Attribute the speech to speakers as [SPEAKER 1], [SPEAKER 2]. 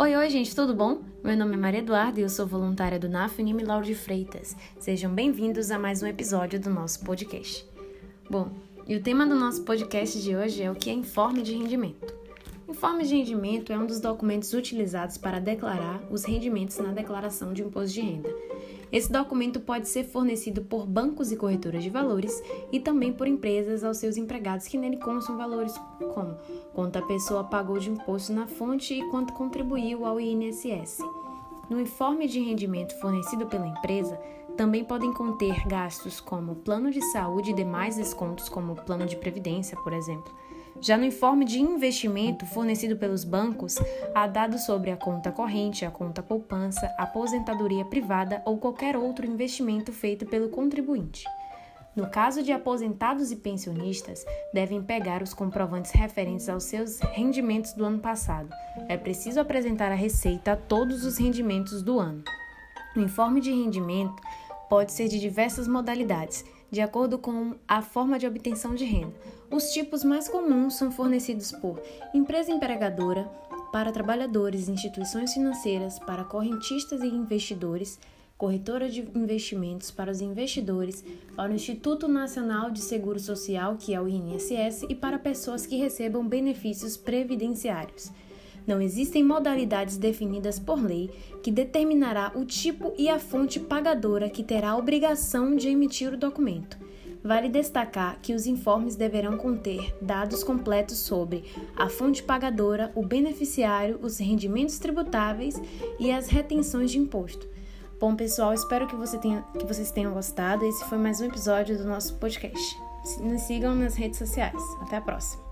[SPEAKER 1] Oi, oi, gente, tudo bom? Meu nome é Maria Eduarda e eu sou voluntária do NAF Unime Lauro de Freitas. Sejam bem-vindos a mais um episódio do nosso podcast. Bom, e o tema do nosso podcast de hoje é o que é informe de rendimento. Informe de rendimento é um dos documentos utilizados para declarar os rendimentos na declaração de imposto de renda. Esse documento pode ser fornecido por bancos e corretoras de valores e também por empresas aos seus empregados que nele constam valores como quanto a pessoa pagou de imposto na fonte e quanto contribuiu ao INSS. No informe de rendimento fornecido pela empresa, também podem conter gastos como plano de saúde e demais descontos, como plano de previdência, por exemplo. Já no informe de investimento fornecido pelos bancos, há dados sobre a conta corrente, a conta poupança, aposentadoria privada ou qualquer outro investimento feito pelo contribuinte. No caso de aposentados e pensionistas, devem pegar os comprovantes referentes aos seus rendimentos do ano passado. É preciso apresentar a receita a todos os rendimentos do ano. O informe de rendimento pode ser de diversas modalidades, de acordo com a forma de obtenção de renda. Os tipos mais comuns são fornecidos por empresa empregadora, para trabalhadores, instituições financeiras, para correntistas e investidores, corretora de investimentos para os investidores, para o Instituto Nacional de Seguro Social, que é o INSS, e para pessoas que recebam benefícios previdenciários. Não existem modalidades definidas por lei que determinará o tipo e a fonte pagadora que terá a obrigação de emitir o documento. Vale destacar que os informes deverão conter dados completos sobre a fonte pagadora, o beneficiário, os rendimentos tributáveis e as retenções de imposto. Bom, pessoal, espero que, você tenha, que vocês tenham gostado. Esse foi mais um episódio do nosso podcast. Nos sigam nas redes sociais. Até a próxima.